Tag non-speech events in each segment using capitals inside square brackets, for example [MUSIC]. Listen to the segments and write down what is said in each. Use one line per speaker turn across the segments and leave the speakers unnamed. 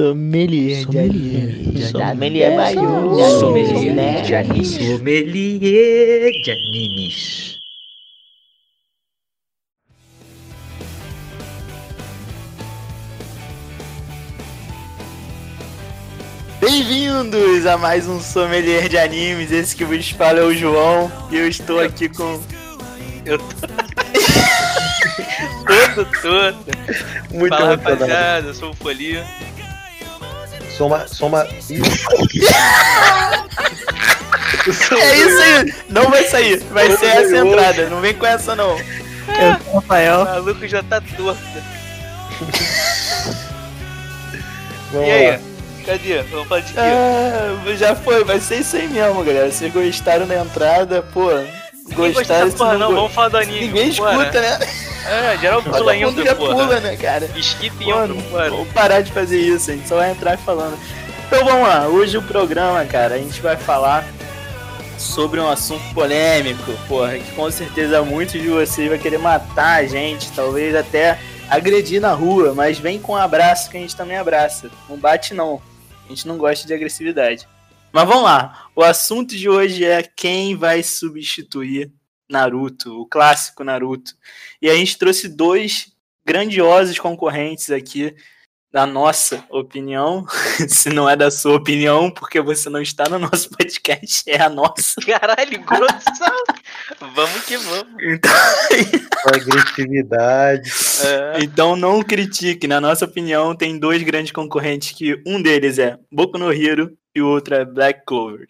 Sommelier de anime.
Sommelier maior.
Sommelier de animes.
Sommelier de animes.
Bem-vindos a mais um Sommelier de Animes. Esse que vos fala é o João. E eu estou aqui com.
Eu tô... [LAUGHS] todo, todo.
Muito
Fala, rapaziada, eu sou o Folia.
Soma, soma.
É isso aí! Não vai sair. Vai ser essa a entrada. Não vem com essa, não. Sou o
O
Rafael.
maluco já tá torto.
Vamos
E aí?
lá.
Cadê? Vamos falar de quê?
Ah, já foi. Vai ser isso aí mesmo, galera. Vocês gostaram da entrada, pô. Gostaram
dessa porra, não.
go-
Vamos falar do anime.
Ninguém escuta, né?
É, geral pula
mundo
intro,
já
porra.
pula, né, cara?
Skip
Mano,
intro, bora.
vamos parar de fazer isso, a gente só vai entrar falando. Então vamos lá, hoje o programa, cara, a gente vai falar sobre um assunto polêmico, porra, que com certeza muitos de vocês vai querer matar a gente, talvez até agredir na rua, mas vem com um abraço que a gente também abraça. Não bate não. A gente não gosta de agressividade. Mas vamos lá. O assunto de hoje é quem vai substituir Naruto, o clássico Naruto. E a gente trouxe dois grandiosos concorrentes aqui, na nossa opinião. [LAUGHS] Se não é da sua opinião, porque você não está no nosso podcast, é a nossa. [LAUGHS]
Caralho, grossão. vamos que vamos.
Então, [LAUGHS]
Agressividade.
É.
então não critique. Na nossa opinião, tem dois grandes concorrentes que um deles é Boku no Hero e o outro é Black Clover.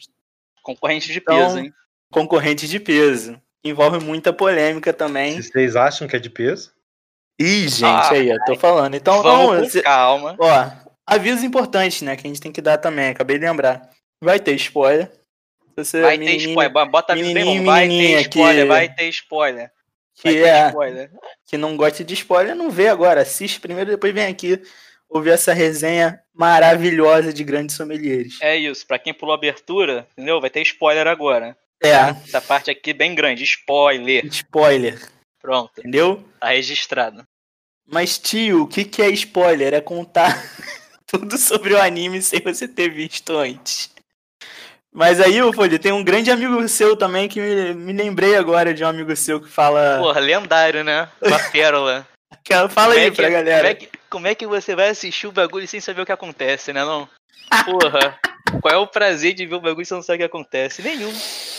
Concorrente de
Então,
peso, hein?
Concorrentes de peso. Envolve muita polêmica também.
Se vocês acham que é de peso,
Ih, gente,
Ah,
aí, eu tô falando. Então,
Vamos
não,
calma.
Ó, avisos importantes, né? Que a gente tem que dar também. Acabei de lembrar. Vai ter spoiler. Você,
Vai ter spoiler. Bota aviso irmão. Vai ter spoiler,
que-
vai ter spoiler. Vai
Que,
ter
é,
spoiler.
que não gosta de spoiler, não vê agora. Assiste primeiro, depois vem aqui ouvir essa resenha maravilhosa de grandes sommeliers.
É isso, pra quem pulou a abertura, entendeu? Vai ter spoiler agora.
É,
Essa parte aqui bem grande, spoiler.
spoiler,
Pronto,
entendeu?
tá registrado.
Mas, tio, o que, que é spoiler? É contar [LAUGHS] tudo sobre o anime sem você ter visto antes. Mas aí, ô Folha, tem um grande amigo seu também que me, me lembrei agora de um amigo seu que fala.
Porra, lendário, né? Uma pérola.
Fala aí
é que-
pra galera.
Como é, que, como é que você vai assistir o bagulho sem saber o que acontece, né não? Porra, qual é o prazer de ver o bagulho sem não saber o que acontece? Nenhum.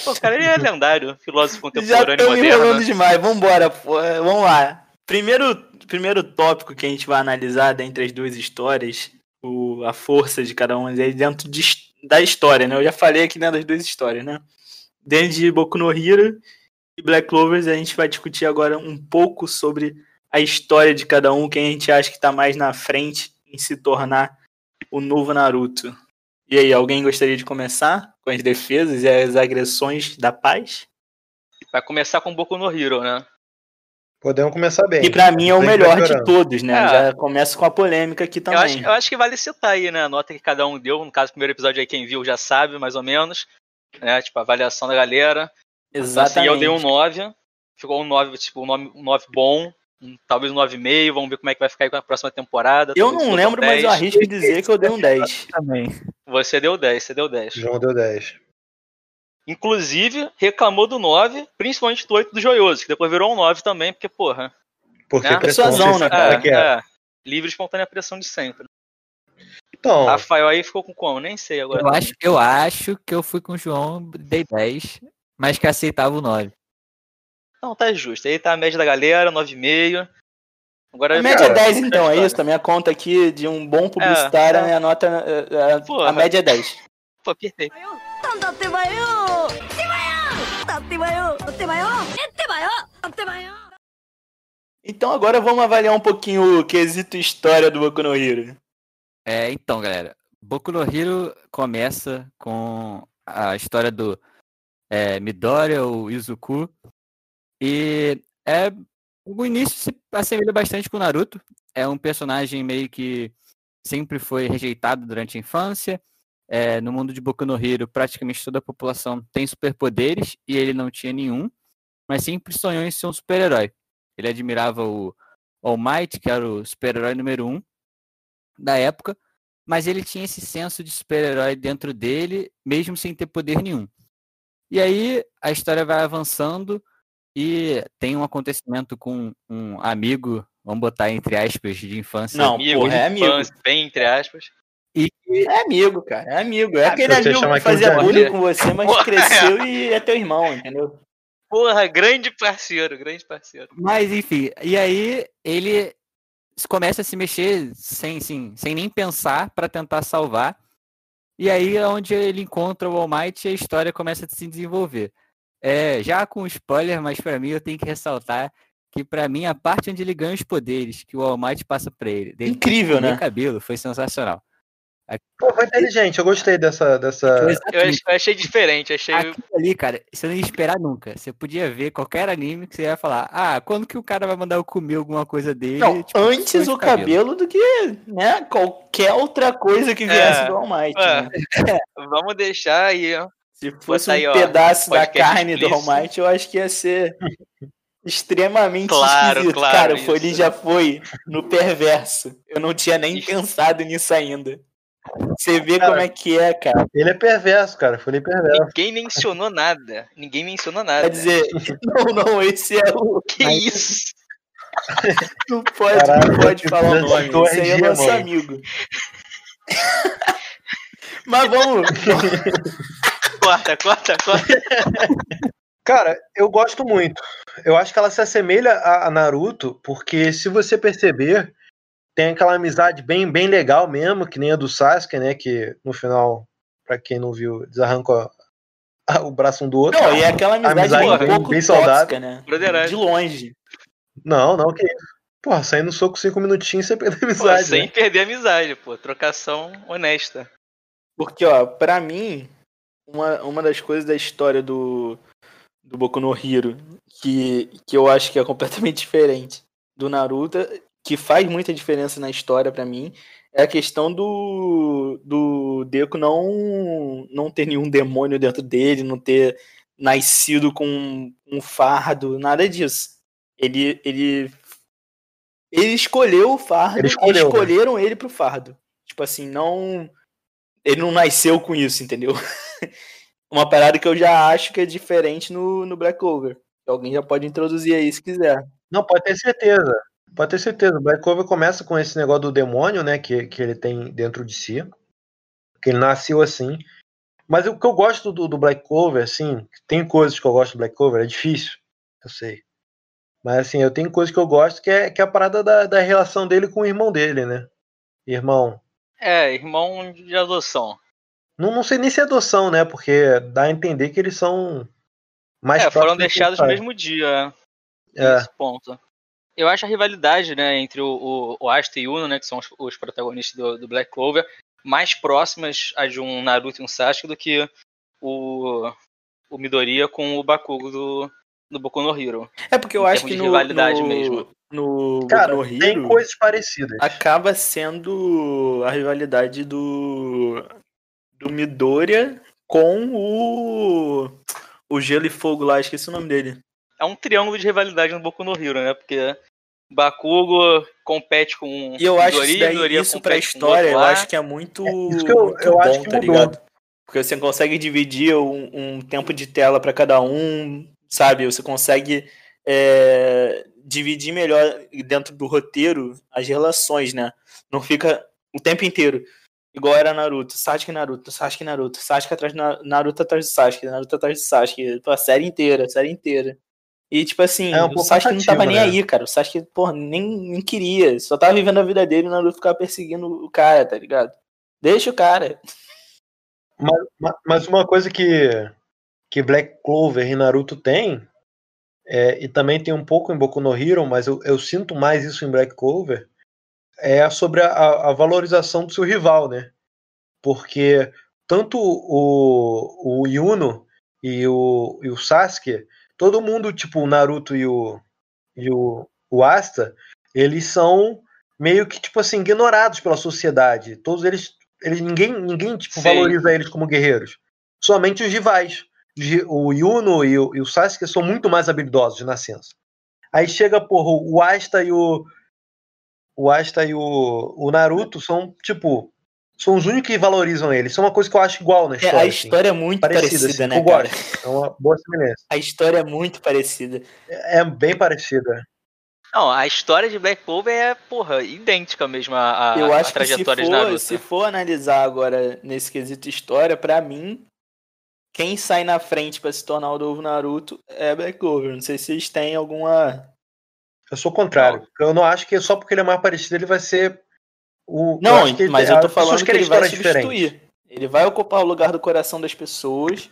Pô, cara, ele é lendário, filósofo [LAUGHS]
Já
contemporâneo
estamos enrolando
moderno.
demais, vambora, pô, é, vamos lá. Primeiro, primeiro tópico que a gente vai analisar dentre as duas histórias, o, a força de cada uma deles dentro de da história, né? Eu já falei aqui né, das duas histórias, né? Dentro de Boku no Hero e Black Clovers, a gente vai discutir agora um pouco sobre a história de cada um, quem a gente acha que tá mais na frente em se tornar o novo Naruto. E aí, alguém gostaria de começar com as defesas e as agressões da paz?
Vai começar com Boku no Hero, né?
podemos começar bem.
Que pra mim é o melhor de todos, né?
É.
Já começa com a polêmica aqui
Eu
também.
acho, eu acho que vale citar aí, né? A nota que cada um deu. No caso, o primeiro episódio aí, quem viu já sabe, mais ou menos. Né? Tipo, a avaliação da galera. Então, assim,
Exatamente.
eu dei um 9. Ficou um 9, tipo, um 9, um 9 bom. Talvez um 9,5. Vamos ver como é que vai ficar aí com a próxima temporada.
Eu não
seja um
lembro, mas
10.
eu arrisco dizer que eu dei um 10.
Também.
Você deu 10, você deu 10.
João deu 10.
Inclusive, reclamou do 9, principalmente do 8 do Joioso, que depois virou um 9 também, porque, porra.
Porque
Né?
pressão,
Persuasão,
você
né,
como
cara?
é que é.
é, livre e espontânea pressão de sempre.
Então,
Rafael aí ficou com como? Nem sei agora.
Eu acho, eu acho que eu fui com o João, dei 10, mas que aceitava o 9.
Não, tá justo. Aí tá a média da galera, 9,5. Agora,
a média
cara, é
10, então, é isso? A minha conta aqui de um bom publicitário,
é, é.
a minha é. nota. É, é, a média é 10.
Pô, perfeito.
Então agora vamos avaliar um pouquinho o quesito história do Boku no Hero.
É, então, galera. Boku no Hero começa com a história do é, Midoriya, o Izuku, e é o início se assemelha bastante com o Naruto. É um personagem meio que sempre foi rejeitado durante a infância. É, no mundo de Boku no Hero, praticamente toda a população tem superpoderes e ele não tinha nenhum, mas sempre sonhou em ser um super-herói. Ele admirava o All Might, que era o super-herói número um da época, mas ele tinha esse senso de super-herói dentro dele, mesmo sem ter poder nenhum. E aí a história vai avançando e tem um acontecimento com um amigo, vamos botar entre aspas, de infância.
Não,
Amigo,
porra, é amigo.
infância, bem entre aspas.
E
É amigo, cara. É amigo. É
Ah,
aquele amigo que fazia bullying com você, mas
Porra,
cresceu [LAUGHS] e é teu irmão, entendeu?
Porra, grande parceiro, grande parceiro.
Mas enfim, e aí ele começa a se mexer sem, sem, sem nem pensar para tentar salvar. E aí é onde ele encontra o All Might e a história começa a se desenvolver. É, já com spoiler, mas para mim eu tenho que ressaltar que para mim a parte onde ele ganha os poderes que o All Might passa para ele, dele
Incrível, né?
cabelo, foi sensacional.
Pô, foi inteligente, eu gostei dessa. dessa...
Eu ach- eu achei diferente, achei.
Aquilo ali, cara, você não ia esperar nunca. Você podia ver qualquer anime que você ia falar, ah, quando que o cara vai mandar eu comer alguma coisa dele?
Não,
Tipo,
antes o cabelo do que né, qualquer outra coisa que viesse
É.
do All Might.
É.
né? [LAUGHS]
Vamos deixar aí, ó.
Se fosse
aí,
um
ó,
pedaço da carne do. Might, eu acho que ia ser extremamente
Claro,
esquisito.
claro,
Cara, foi, ele já foi no perverso. Eu não tinha nem
Isso.
pensado nisso ainda. Você vê
Cara,
como é que é, cara.
Ele é perverso, cara. Foi ele perverso.
Ninguém mencionou nada. Ninguém mencionou nada.
Quer dizer, [LAUGHS] não, não, esse é o.
que isso? [LAUGHS]
Não pode,
Caralho,
não pode falar o nome. Esse aí é nosso
mano.
amigo. [LAUGHS] Mas vamos.
Corta, corta, corta. [LAUGHS]
Cara, eu gosto muito. Eu acho que ela se assemelha a, a Naruto, porque se você perceber, tem aquela amizade bem, bem legal mesmo, que nem a do Sasuke, né? Que no final, pra quem não viu, desarranca o braço um do outro.
Não, e é aquela amizade,
Amizade
um
bem-
pouco
bem saudável.
né? De longe.
Não, não, que isso. Porra, sair no soco cinco minutinhos você perde a
Pô,
amizade.
sem
né?
perder a amizade, pô. Trocação honesta.
Porque, ó, pra mim, uma, uma das coisas da história do, do Boku no Hero que, que eu acho que é completamente [LAUGHS] diferente do Naruto, que faz muita diferença na história pra mim, é a questão do, do Deku não, não ter nenhum demônio dentro dele, não ter nascido com um fardo, nada disso. Ele, ele, ele escolheu o fardo
Ele escolheu,
e
né?
escolheram ele pro fardo. Tipo assim, não. Ele não nasceu com isso, entendeu? [LAUGHS] [LAUGHS] Uma parada que eu já acho que é diferente no, no Black Clover. Alguém já pode introduzir aí se quiser.
Não, pode ter certeza. Pode ter certeza. O Black Clover começa com esse negócio do demônio, né? Que, que ele tem dentro de si. Que ele nasceu assim. Mas o que eu gosto do, do Black Clover, assim, tem coisas que eu gosto do Black Clover, é difícil, eu sei. Mas assim, eu tenho coisas que eu gosto que é, que é a parada da, da relação dele com o irmão dele, né? Irmão.
É, irmão de adoção.
Não, não sei nem se é adoção, né? Porque dá a entender que eles são mais
é, foram deixados no mesmo dia.
É.
Nesse ponto. Eu acho a rivalidade, né, entre o, o, o Asta e o Uno, né, que são os, os protagonistas do, do Black Clover, mais próximas a de um Naruto e um Sasuke do que o, o Midoriya com o Bakugo do, do Boku no Hero.
É porque eu acho que no,
rivalidade
no,
mesmo.
no
Cara,
Boku no
tem
Hero
coisas parecidas.
acaba sendo a rivalidade do do Midoriya com o o Gelo e Fogo lá, esqueci o nome dele.
É um triângulo de rivalidade no Boku no Hero, né, porque Bakugo compete com
E eu acho
Midoriya,
isso, daí,
Midoriya
isso pra história, eu acho que é muito,
isso que eu-
muito
eu
bom,
acho que
tá
mudou.
ligado? Porque você consegue dividir um, um tempo de tela pra cada um, sabe? Você consegue é, dividir melhor dentro do roteiro as relações, né? Não fica o tempo inteiro. Igual era Naruto, Sasuke Naruto, Sasuke Naruto, Sasuke atrás de Na- Naruto atrás de Sasuke, Naruto atrás de Sasuke, pô, a série inteira, a série inteira. E tipo assim,
É um
o Sasuke não tava
cansativo,
nem
né?
aí, cara. O Sasuke, porra, nem, nem queria. Só tava vivendo a vida dele e o Naruto ficava perseguindo o cara, tá ligado? Deixa o cara.
Ma- Mas uma coisa que, que Black Clover e Naruto tem, é, e também tem um pouco em Boku no Hero, mas eu, eu sinto mais isso em Black Clover, é sobre a, a valorização do seu rival, né? Porque tanto o, o Yuno e o, e o Sasuke, todo mundo, tipo o Naruto e o, e o, o Asta, eles são meio que, tipo assim, ignorados pela sociedade. Todos eles eles, ninguém, ninguém tipo,
Sim.
valoriza eles como guerreiros. Somente os rivais. O Yuno e o, e o Sasuke são muito mais habilidosos de nascença. Aí chega, porra, o Asta e o. O Asta e o, o Naruto são, tipo, são os únicos que valorizam ele. Isso é uma coisa que eu acho igual na
É,
história.
a
assim.
história é muito
Parecida,
parecida,
assim,
né,
eu
cara?
gosto. É uma boa semelhança.
A história é muito parecida.
É é bem parecida.
Não, a história de Black Clover é, porra, idêntica mesmo à, à-
Eu acho que se for,
Naruto.
se for analisar agora nesse quesito história, pra mim, quem sai na frente pra se tornar o novo Naruto é Black Clover. Não sei se vocês têm alguma.
Eu sou o contrário. Eu não acho que só porque ele é mais parecido ele vai ser o.
Não,
que
mas
a-
eu tô falando que ele vai substituir. Ele vai ocupar o lugar do coração das pessoas,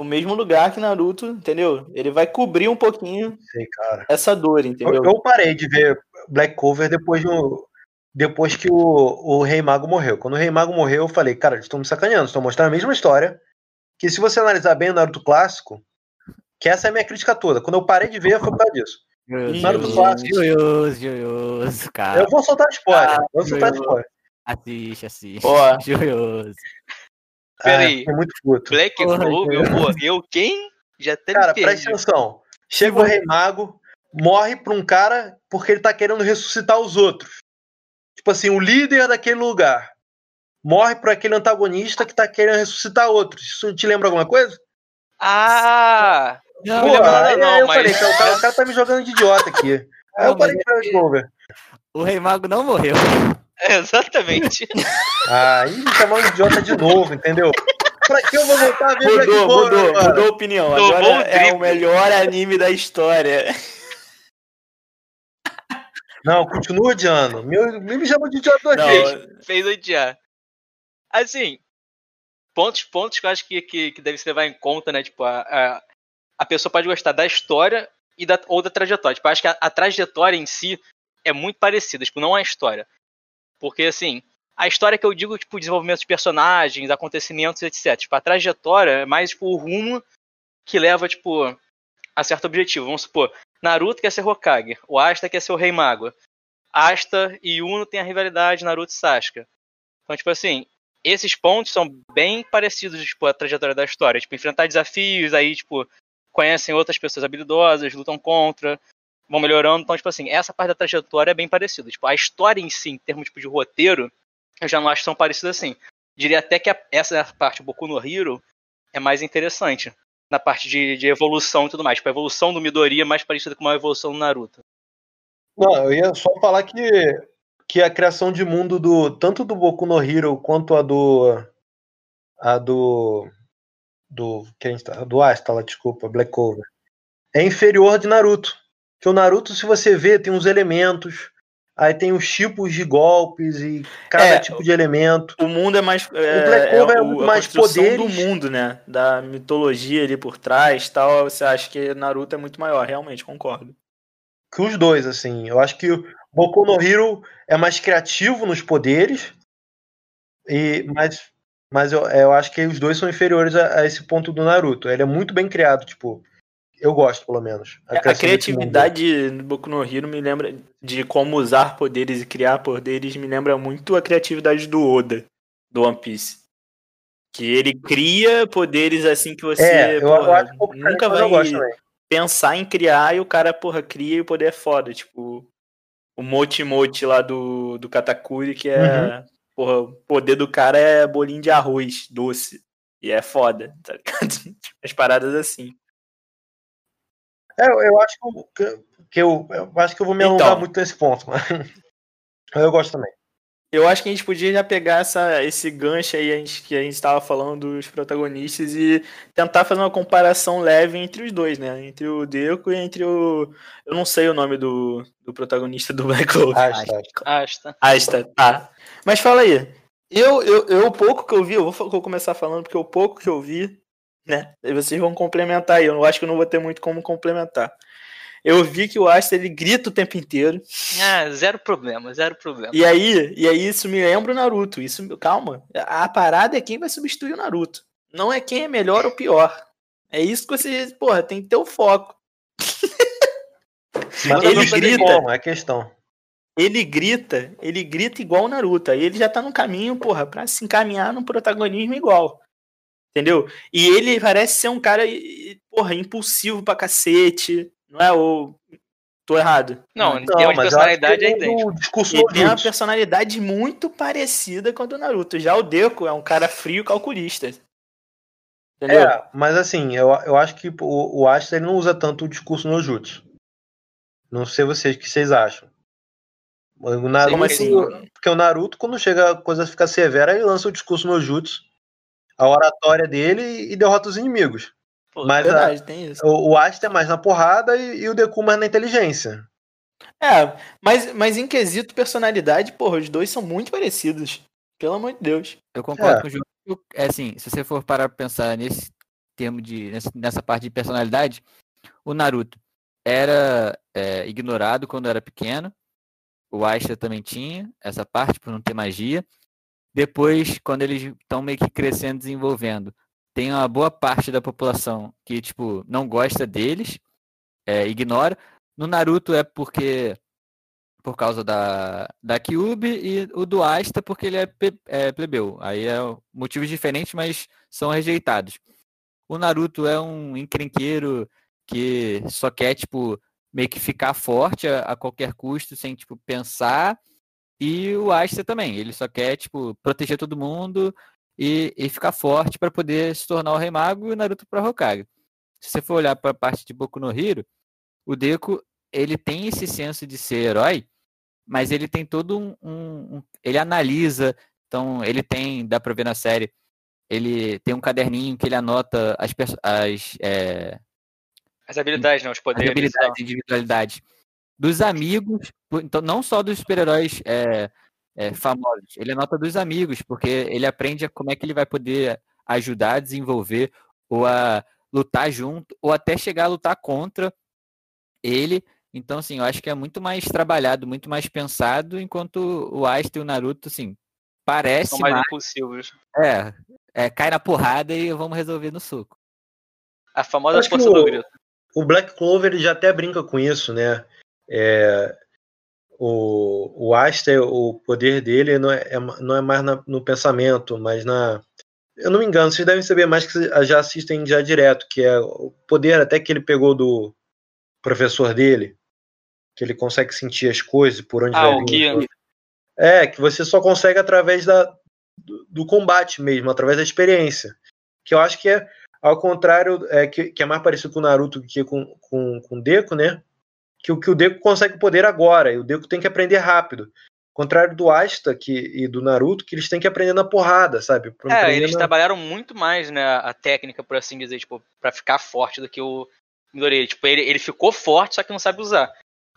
o mesmo lugar que Naruto, entendeu? Ele vai cobrir um pouquinho
Sei,
essa dor,
Eu,
entendeu?
eu parei de ver Black Cover depois, do, depois que o, o Rei Mago morreu. Quando o Rei Mago morreu, eu falei, cara, eles estão me sacaneando, estão mostrando a mesma história. Que se você analisar bem o Naruto clássico, que essa é a minha crítica toda. Quando eu parei de ver, foi por causa disso. Naruto clássico.
Joioso, joioso, cara.
Eu vou soltar spoiler.
Ah,
vou soltar spoiler.
Assiste, assiste.
Ó.
Joioso.
Peraí.
Ah, é muito puto.
Black
Porra,
Clover morreu quem? Já até
Cara, presta atenção. Chega o Rei Mago, morre pra um cara porque ele tá querendo ressuscitar os outros. Tipo assim, o líder daquele lugar. Morre por aquele antagonista que tá querendo ressuscitar outros. Isso te lembra alguma coisa?
Ah!
Não,
Pô, aí,
não,
aí eu
mas-
falei, cara, o, cara, o cara tá me jogando de idiota aqui. [LAUGHS] Aí eu
Não,
parei
mas
de ver o
Rei Mago não morreu.
Exatamente.
Ah, [LAUGHS] aí me chamando de idiota de novo, entendeu? Pra que eu vou voltar a ver Black
Mudou,
Clover,
mudou, mudou a opinião.
Tomou
Agora é o melhor anime da história.
Não, continua odiando. Me, me chama de idiota duas vezes.
Fez odiar. Assim, pontos, pontos que eu acho que, que, que deve se levar em conta, né? Tipo, a, a, a pessoa pode gostar da história e da, ou da trajetória. Tipo, acho que a, a trajetória em si é muito parecida, tipo, não a história. Porque, assim, a história que eu digo, tipo, desenvolvimento de personagens, acontecimentos, etc. Tipo, a trajetória é mais, tipo, o rumo que leva, tipo, a certo objetivo. Vamos supor, Naruto quer ser Hokage, o Asta quer ser o Rei Mago. Asta e Uno tem a rivalidade Naruto e Sasuke. Então, tipo assim, esses pontos são bem parecidos, tipo, a trajetória da história. Tipo, enfrentar desafios, aí, tipo, conhecem outras pessoas habilidosas, lutam contra, vão melhorando. Então, tipo assim, essa parte da trajetória é bem parecida. Tipo, a história em si, em termos tipo, de roteiro, eu já não acho tão parecida assim. Diria até que a- essa parte, o Boku no Hero, é mais interessante. Na parte de, de evolução e tudo mais. Tipo, a evolução do Midori é mais parecida com uma evolução do Naruto.
Não, eu ia só falar que, que a criação de mundo do tanto do Boku no Hero quanto a do a do do quem está do Asta, lá, desculpa, Black Clover, é inferior de Naruto. Que o Naruto, se você vê, tem uns elementos, aí tem os tipos de golpes e cada
É,
tipo de elemento.
o mundo é mais. É,
Black Clover é
o-
muito
a
mais
construção do
poderes.
mundo, né? Da mitologia ali por trás tal. Você acha que Naruto é muito maior, realmente, concordo.
Que os dois, assim. Eu acho que o Boku no Hero é mais criativo nos poderes, e mas, mas eu, eu acho que os dois são inferiores a, a esse ponto do Naruto. Ele é muito bem criado, tipo. Eu gosto, pelo menos.
A,
desse mundo.
criatividade no Boku no Hero me lembra de como usar poderes e criar poderes, me lembra muito a criatividade do Oda, do One Piece. Que ele cria poderes assim que você
É, eu, eu
porra,
acho um pouco
nunca vai
eu
pensar em criar e o cara, porra, cria e o poder é foda. Tipo, o Moti Moti lá do, do Katakuri, que é.
Uhum.
Porra, o poder do cara é bolinho de arroz doce. E é foda, tá ligado? [LAUGHS] As paradas assim.
É, eu, eu acho que, eu- que eu, eu acho que eu vou me alongar
Então.
muito nesse ponto, [LAUGHS] mas eu gosto também.
Eu acho que a gente podia já pegar essa, esse gancho aí a gente, que a gente estava falando dos protagonistas e tentar fazer uma comparação leve entre os dois, né? Entre o Deco e entre o. Eu não sei o nome do, do protagonista do [LAUGHS] Black Clover.
Asta.
Asta.
Asta, tá. Mas fala aí. Eu, eu, eu, o pouco que eu vi, eu vou, vou começar falando, porque o pouco que eu vi, né? Aí vocês vão complementar aí. Eu acho que eu não vou ter muito como complementar. Eu vi que o Asta ele grita o tempo inteiro.
Ah, zero problema, zero problema.
E aí, e aí isso me lembra o Naruto. Isso, calma. A parada é quem vai substituir o Naruto. Não é quem é melhor ou pior. É isso que você, porra, tem que ter o foco.
Mas
Ele grita.
como, é a questão.
Ele grita, ele grita igual o Naruto. Aí ele já tá no caminho, porra, pra se encaminhar num protagonismo igual. Entendeu? E ele parece ser um cara, porra, impulsivo pra cacete. Não é o. Tô errado.
Não, em
Não,
termos de
mas eu acho que
personalidade é idêntico.
discurso
Ele tem uma
Nojutsu.
personalidade muito parecida com a do Naruto. Já o Deku é um cara frio calculista. Entendeu?
É, mas assim, eu, eu acho que o, o Asta ele não usa tanto o discurso no jutsu. Não sei vocês o que vocês acham. O Naruto,
Como assim?
Porque o Naruto, quando chega a coisa ficar severa, ele lança o discurso no jutsu, a oratória dele e derrota os inimigos.
Pô,
Mas a-
Verdade, tem isso.
o, o Asta é mais na porrada e, e o Deku mais na inteligência.
É, mas, mas em quesito personalidade, porra, os dois são muito parecidos. Pelo amor de Deus.
Eu concordo
É.
com o. Eu- É assim, se você for parar pra pensar nesse termo de. nessa, nessa parte de personalidade, o Naruto era é, ignorado quando era pequeno. O Asta também tinha essa parte por não ter magia. Depois, quando eles estão meio que crescendo, desenvolvendo, tem uma boa parte da população que, tipo, não gosta deles, é, ignora. No Naruto é porque por causa da, da Kyuubi e o do Asta porque ele é, pe- é plebeu. Aí é motivos diferentes, mas são rejeitados. O Naruto é um encrenqueiro que só quer, tipo, meio que ficar forte a, a qualquer custo, sem, tipo, pensar. E o Asta também, ele só quer, tipo, proteger todo mundo e, e ficar forte para poder se tornar o Rei Mago e o Naruto para Hokage. Se você for olhar para a parte de Boku no Hero, o Deku, ele tem esse senso de ser herói, mas ele tem todo um, um- um- ele analisa, então ele tem, dá pra ver na série, ele tem um caderninho que ele anota as, as, é,
As habilidades, não, os
as
poderes. tal.
habilidades individualidade dos amigos, então não só dos super-heróis é, é, famosos, ele anota dos amigos, porque ele aprende a como é que ele vai poder ajudar a desenvolver ou a lutar junto, ou até chegar a lutar contra ele. Então, assim, eu acho que é muito mais trabalhado, muito mais pensado, enquanto o Asta e o Naruto, assim, parece
São mais
mais,
impulsivos.
é, é, cai na porrada e vamos resolver no soco.
A famosa força
o-
do grito.
O Black Clover ele já até brinca com isso, né? É, o, o Asta, o poder dele não é, é não é mais na- no pensamento, mas na. Eu não me engano, vocês devem saber mais que já assistem já direto, que é o poder até que ele pegou do professor dele, que ele consegue sentir as coisas por onde
Ah,
vai
o
vir.
Ki.
É, que você só consegue através da, do, do combate mesmo, através da experiência. Que eu acho que é ao contrário, é, que, que é mais parecido com o Naruto que com, com, com o Deku, né? Que, o- que o Deku consegue o poder agora, e o Deku tem que aprender rápido. Contrário do Asta que, e do Naruto, que eles têm que aprender na porrada, sabe? Pra
É, eles
na-
trabalharam muito mais, né, a técnica, por assim dizer, tipo, pra ficar forte do que o Midoriya. Tipo, ele, ele ficou forte, só que não sabe usar.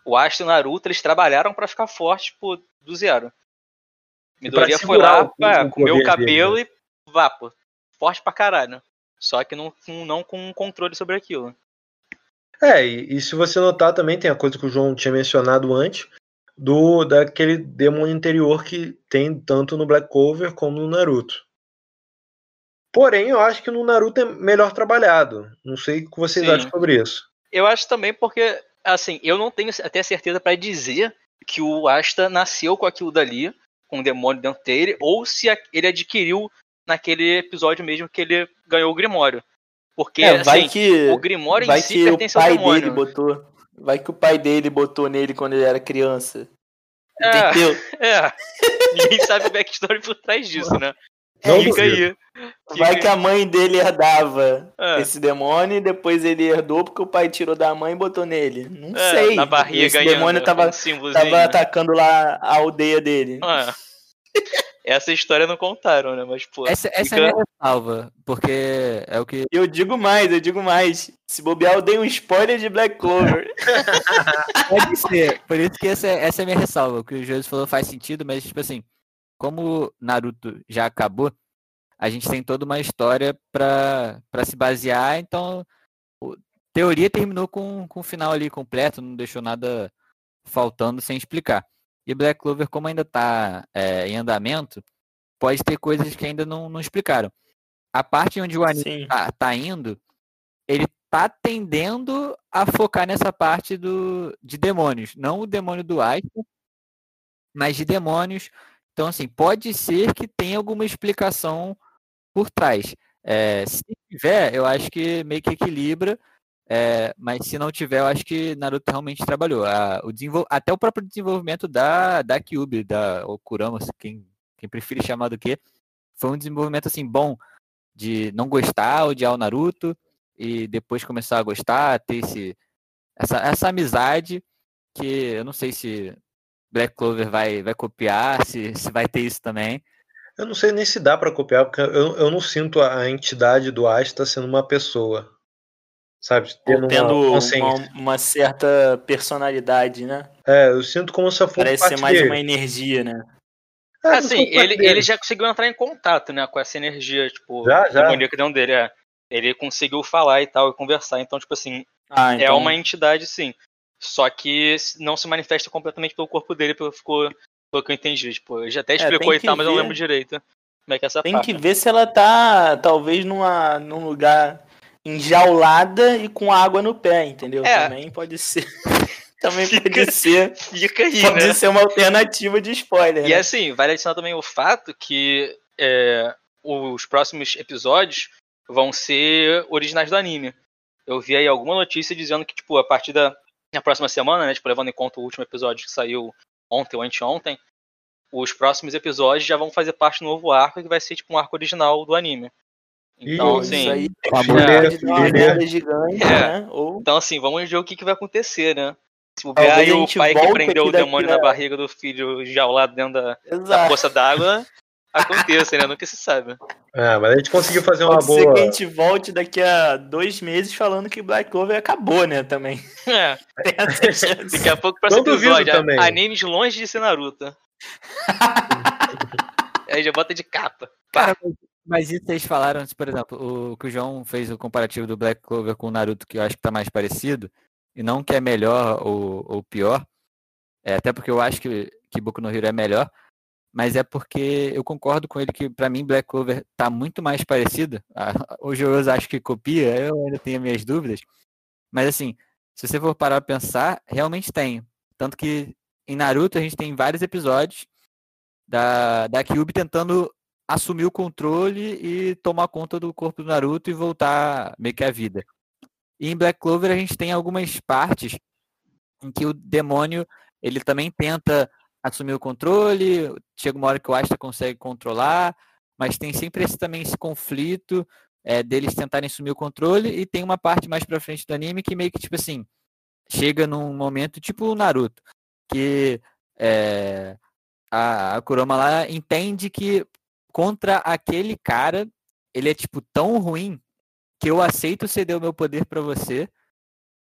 O Asta e o Naruto, eles trabalharam pra ficar forte, tipo, do zero.
Pra
Midoriya foi lá,
o-
pá,
o
comeu o cabelo
dele,
e vá, pô. Forte pra caralho. Só que não, com- não com controle sobre aquilo.
É, e, e se você notar também tem a coisa que o João tinha mencionado antes, do daquele demônio interior que tem tanto no Black Clover como no Naruto. Porém, eu acho que no Naruto é melhor trabalhado. Não sei o que vocês
Sim.
acham sobre isso.
Eu acho também porque, assim, eu não tenho até certeza pra dizer que o Asta nasceu com aquilo dali, com o demônio dentro dele, ou se ele adquiriu naquele episódio mesmo que ele ganhou o Grimório. Porque,
É, vai
assim,
que,
o Grimório
vai
em si
que o
pertence ao
pai dele botou. Vai que o pai dele botou nele quando ele era criança.
É.
Entendeu? [LAUGHS]
É, ninguém sabe o backstory por trás disso, né? [LAUGHS]
Não
Fica aí.
Vai que a mãe dele herdava
É.
esse demônio e depois ele herdou porque o pai tirou da mãe e botou nele. Não
É,
sei.
Na barriga
Esse
ganhando,
demônio tava,
um
tava atacando lá a aldeia dele.
Ah, [LAUGHS] Essa história não contaram, né? Mas, pô.
Essa, essa
fica-
é a minha ressalva, porque é o que
eu digo mais, eu digo mais. Se bobear, eu dei um spoiler de Black Clover. [LAUGHS]
Pode ser. Por isso que essa, é- essa é a minha ressalva. O que o José falou faz sentido, mas, tipo assim, como Naruto já acabou, a gente tem toda uma história pra, pra se basear, então o- teoria terminou com, com o final ali completo, não deixou nada faltando sem explicar. E Black Clover, como ainda tá é, em andamento, pode ter coisas que ainda não, não explicaram. A parte onde o anime
Sim.
tá, tá indo, ele tá tendendo a focar nessa parte do, de demônios. Não o demônio do Aito, mas de demônios. Então, assim, pode ser que tenha alguma explicação por trás. É, se tiver, eu acho que meio que equilibra É, mas se não tiver, eu acho que Naruto realmente trabalhou. A- o desenvol- até o próprio desenvolvimento da, da Kyuubi, da ou Kurama, quem, quem prefere chamar do que, foi um desenvolvimento assim bom de não gostar, odiar o Naruto e depois começar a gostar, ter esse, essa, essa amizade que eu não sei se Black Clover vai, vai copiar, se, se vai ter isso também.
Eu não sei nem se dá pra copiar, porque eu, eu não sinto a a entidade do Asta sendo uma pessoa. Sabe? Tendo,
Ou tendo
uma
uma, uma certa personalidade, né?
É, eu sinto como se eu fosse
Parece ser mais
dele.
uma energia, né?
É,
Assim, ele,
dele.
ele já conseguiu entrar em contato, né, com essa energia, tipo,
Já, já.
demoníaca dentro dele. É. Ele conseguiu falar e tal, e conversar. Então, tipo assim,
Ah,
é
então,
uma entidade, sim. Só que não se manifesta completamente pelo corpo dele, pelo, ficou, pelo que eu entendi. Tipo, ele já até explicou
tem
e tal,
que
mas eu não
ver.
lembro direito como é que é essa
tem
parte.
que ver se ela tá, talvez, numa, num lugar enjaulada e com água no pé, entendeu?
É.
Também pode ser. [LAUGHS] Também
Fica-
pode ser.
Fica aí,
Pode
né?
ser uma alternativa de spoiler.
E
né?
assim, vale adicionar também o fato que é, os próximos episódios vão ser originais do anime. Eu vi aí alguma notícia dizendo que, tipo, a partir da na próxima semana, né, tipo, levando em conta o último episódio que saiu ontem ou anteontem, os próximos episódios já vão fazer parte do novo arco que vai ser, tipo, um arco original do anime. Então, assim,
Isso aí
filha.
merda gigante,
É.
né? Ou
então, assim, vamos ver o que, que vai acontecer, né? Se o aí o pai que prendeu o demônio na barriga do filho enjaulado dentro da, da poça d'água aconteça, né? Nunca se sabe.
É, mas a gente conseguiu fazer uma
Pode ser
boa.
que a gente volte daqui a dois meses falando que Black Clover acabou, né? Também. [LAUGHS]
É. [LAUGHS]
Tem essa chance.
Daqui a pouco,
duvido
episódio,
também.
animes longe de ser Naruto. [LAUGHS] Aí já bota de capa.
Cara, mas- isso vocês falaram, por exemplo, o que o João fez o comparativo do Black Clover com o Naruto, que eu acho que tá mais parecido, e não que é melhor ou, ou pior, é, até porque eu acho que, que Boku no Hero é melhor, mas é porque eu concordo com ele que pra mim Black Clover tá muito mais parecido. Ah, [LAUGHS] O Joros acho que copia, eu ainda tenho minhas dúvidas, mas assim, se você for parar pra pensar, realmente tem. Tanto que em Naruto a gente tem vários episódios da, da Kyuubi tentando assumir o controle e tomar conta do corpo do Naruto e voltar meio que à vida. E em Black Clover a gente tem algumas partes em que o demônio ele também tenta assumir o controle, chega uma hora que o Asta consegue controlar, mas tem sempre esse também esse conflito é, deles tentarem assumir o controle e tem uma parte mais pra frente do anime que meio que tipo assim chega num momento tipo o Naruto que é, a, a Kurama lá entende que contra aquele cara ele é tipo tão ruim que eu aceito ceder o meu poder pra você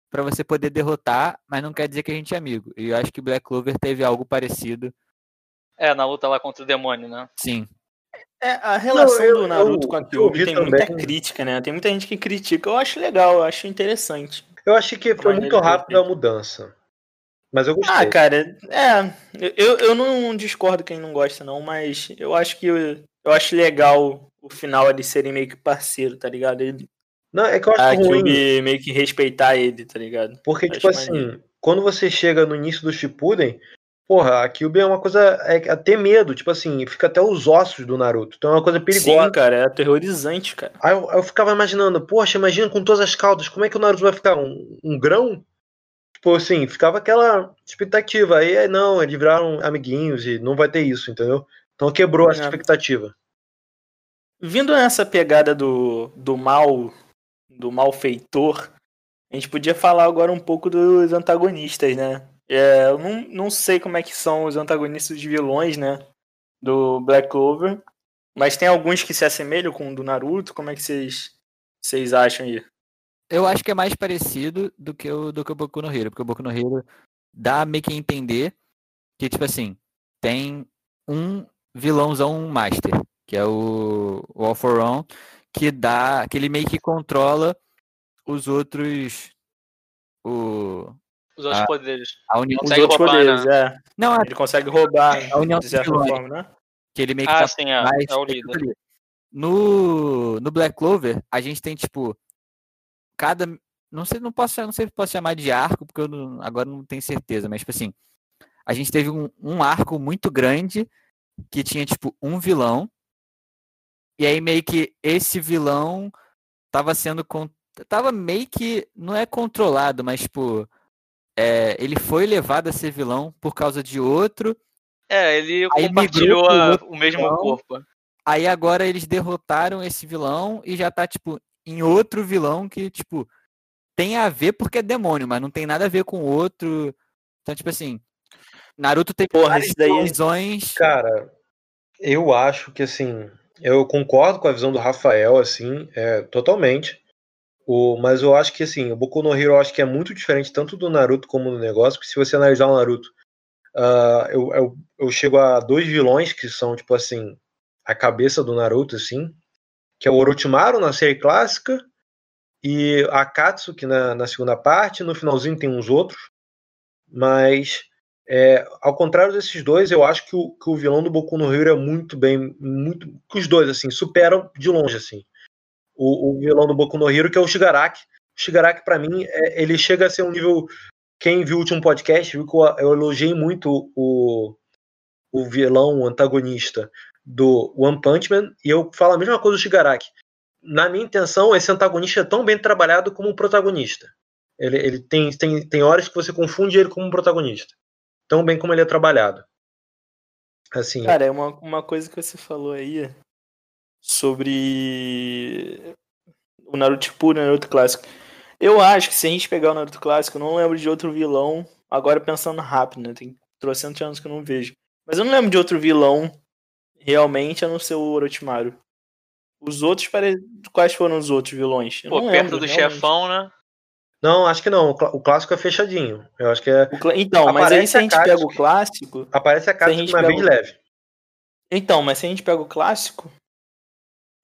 pra você poder derrotar, mas não quer dizer que a gente é amigo. E eu acho que Black Clover teve algo parecido,
É, na luta lá contra o demônio, né?
sim.
É, a relação
Não, eu-
do Naruto
eu-
com a Kyuubi
vi
tem muita
também.
crítica, né? Tem muita gente que critica. Eu acho legal, eu acho interessante.
Eu achei que foi muito rápido a mudança. Mas eu gostei.
Ah, cara, é. Eu, eu não discordo quem não gosta, não, mas eu acho que eu, eu acho legal o final eles serem meio que parceiro, tá ligado? Ele,
Não, é que eu acho
a
ruim.
Kyuubi meio que respeitar ele, tá ligado?
Porque, tipo assim,
maneiro.
quando você chega no início do Shippuden, porra, a Kyuubi é uma coisa é, é ter medo, tipo assim, fica até os ossos do Naruto. Então é uma coisa perigosa.
Sim, cara, é aterrorizante, cara.
Aí eu, eu ficava imaginando, poxa, imagina com todas as caudas, como é que o Naruto vai ficar? Um, um grão? Tipo assim, ficava aquela expectativa. Aí aí, não, eles viraram amiguinhos e não vai ter isso, entendeu? Então quebrou essa
É.
expectativa.
Vindo nessa pegada do, do mal, do malfeitor, a gente podia falar agora um pouco dos antagonistas, né? É, eu não, não sei como é que são os antagonistas de vilões, né? Do Black Clover. Mas tem alguns que se assemelham com o do Naruto. Como é que vocês, vocês acham aí?
Eu acho que é mais parecido do que o do que o Boku no Hero, porque o Boku no Hero dá meio que a entender que tipo assim, tem um vilãozão master, que é o, o All for One, que dá, que ele meio que controla os outros o
Os outros
Ah.
poderes.
a união
Os
Consegue
outros
roubar,
poderes, é.
não, é
Ele consegue roubar,
a união
de certa forma, né?
que ele meio que
Ah,
tá
sim, é.
mais
É o líder.
No, no Black Clover, a gente tem, tipo, cada. Não sei, não posso, não sei se posso chamar de arco, porque eu não- agora não tenho certeza, mas, tipo assim, a gente teve um, um arco muito grande que tinha, tipo, um vilão. E aí, meio que esse vilão tava sendo. tava meio que. Não é controlado, mas, tipo. é, ele foi levado a ser vilão por causa de outro.
É, ele
Aí
compartilhou a- o mesmo
vilão.
corpo.
Aí agora eles derrotaram esse vilão e já tá, tipo, em outro vilão que, tipo, tem a ver porque é demônio, mas não tem nada a ver com o outro. Então, tipo assim, Naruto tem
Porra, isso daí- é
visões.
Cara, eu acho que assim, eu concordo com a visão do Rafael, assim, é, totalmente. O, mas eu acho que assim, o Boku no Hero eu acho que é muito diferente tanto do Naruto como do negócio, porque se você analisar o Naruto, ah, eu, eu, eu chego a dois vilões que são, tipo assim, a cabeça do Naruto, assim, que é o Orochimaru na série clássica e a Akatsuki na, na segunda parte, no finalzinho tem uns outros, mas é, ao contrário desses dois, eu acho que o, que o vilão do Boku no Hero é muito bem, muito, que os dois assim superam de longe assim. O, o vilão do Boku no Hero que é o Shigaraki. O Shigaraki para mim é- ele chega a ser um nível. Quem viu o último podcast viu que eu, eu elogiei muito o, o vilão, antagonista do One Punch Man e eu falo a mesma coisa do Shigaraki. Na minha intenção, esse antagonista é tão bem trabalhado como o protagonista. Ele, ele tem, tem, tem horas que você confunde ele como um protagonista tão bem como ele é trabalhado. Assim,
Cara, é uma, uma coisa que você falou aí sobre o Naruto puro, o Naruto clássico. Eu acho que se a gente pegar o Naruto clássico, eu não lembro de outro vilão. Agora pensando rápido, né? Tem trocentos anos que eu não vejo. Mas eu não lembro de outro vilão realmente a não ser o Orochimaru. Os outros, pare... quais foram os outros vilões? Eu
Pô,
não
perto
lembro,
do
realmente.
chefão, né?
não, acho que não. O clá- O clássico é fechadinho. Eu acho que é.
O cla- Então, mas aí
Aparece
se a
a
gente
Katsuki.
pega o clássico.
Aparece a
gente
de uma
pega
vez
o-
leve.
Então, mas se a gente pega o clássico.